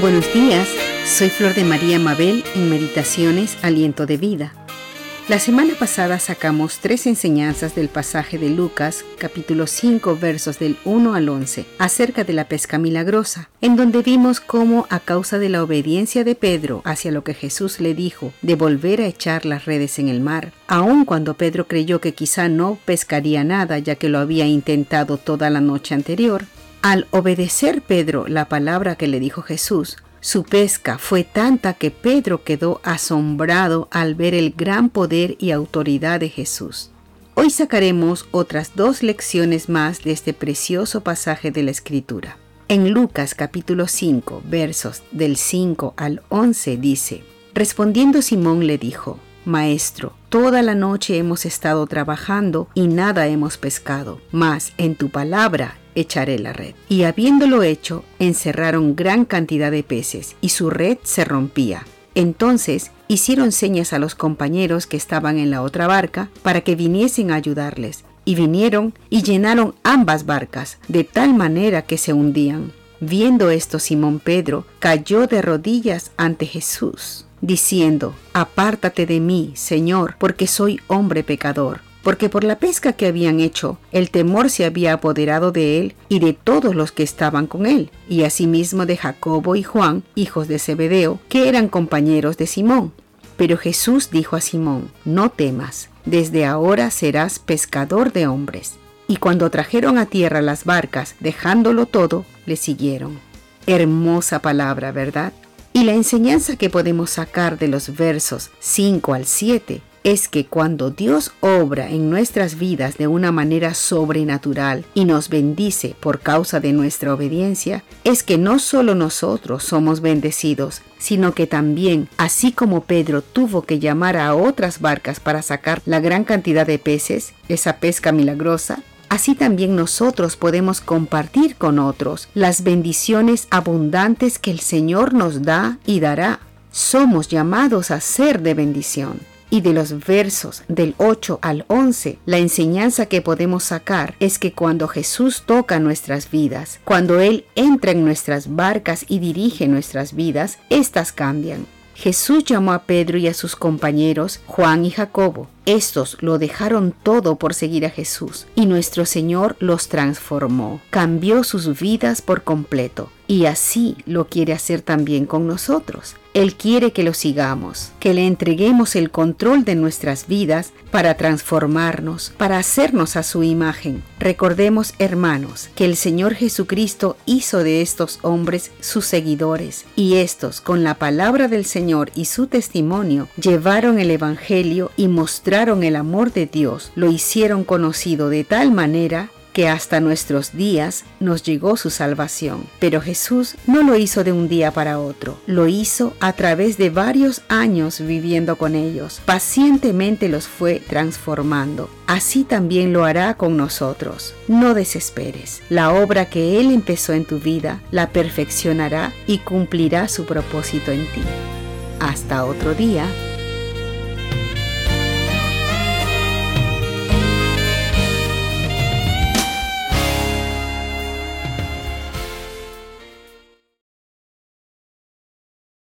Buenos días, soy Flor de María Mabel en Meditaciones Aliento de Vida. La semana pasada sacamos tres enseñanzas del pasaje de Lucas, capítulo 5, versos del 1 al 11, acerca de la pesca milagrosa, en donde vimos cómo a causa de la obediencia de Pedro hacia lo que Jesús le dijo de volver a echar las redes en el mar, aun cuando Pedro creyó que quizá no pescaría nada ya que lo había intentado toda la noche anterior, al obedecer Pedro la palabra que le dijo Jesús, su pesca fue tanta que Pedro quedó asombrado al ver el gran poder y autoridad de Jesús. Hoy sacaremos otras dos lecciones más de este precioso pasaje de la Escritura. En Lucas capítulo 5 versos del 5 al 11 dice, Respondiendo Simón le dijo, Maestro, toda la noche hemos estado trabajando y nada hemos pescado, mas en tu palabra echaré la red. Y habiéndolo hecho, encerraron gran cantidad de peces, y su red se rompía. Entonces hicieron señas a los compañeros que estaban en la otra barca para que viniesen a ayudarles, y vinieron y llenaron ambas barcas, de tal manera que se hundían. Viendo esto, Simón Pedro cayó de rodillas ante Jesús diciendo, Apártate de mí, Señor, porque soy hombre pecador. Porque por la pesca que habían hecho, el temor se había apoderado de él y de todos los que estaban con él, y asimismo de Jacobo y Juan, hijos de Zebedeo, que eran compañeros de Simón. Pero Jesús dijo a Simón, No temas, desde ahora serás pescador de hombres. Y cuando trajeron a tierra las barcas, dejándolo todo, le siguieron. Hermosa palabra, ¿verdad? Y la enseñanza que podemos sacar de los versos 5 al 7 es que cuando Dios obra en nuestras vidas de una manera sobrenatural y nos bendice por causa de nuestra obediencia, es que no solo nosotros somos bendecidos, sino que también, así como Pedro tuvo que llamar a otras barcas para sacar la gran cantidad de peces, esa pesca milagrosa, Así también nosotros podemos compartir con otros las bendiciones abundantes que el Señor nos da y dará. Somos llamados a ser de bendición. Y de los versos del 8 al 11, la enseñanza que podemos sacar es que cuando Jesús toca nuestras vidas, cuando Él entra en nuestras barcas y dirige nuestras vidas, éstas cambian. Jesús llamó a Pedro y a sus compañeros, Juan y Jacobo. Estos lo dejaron todo por seguir a Jesús y nuestro Señor los transformó, cambió sus vidas por completo y así lo quiere hacer también con nosotros. Él quiere que lo sigamos, que le entreguemos el control de nuestras vidas para transformarnos, para hacernos a su imagen. Recordemos, hermanos, que el Señor Jesucristo hizo de estos hombres sus seguidores y estos, con la palabra del Señor y su testimonio, llevaron el Evangelio y mostraron el amor de Dios, lo hicieron conocido de tal manera que hasta nuestros días nos llegó su salvación. Pero Jesús no lo hizo de un día para otro, lo hizo a través de varios años viviendo con ellos. Pacientemente los fue transformando. Así también lo hará con nosotros. No desesperes. La obra que Él empezó en tu vida la perfeccionará y cumplirá su propósito en ti. Hasta otro día.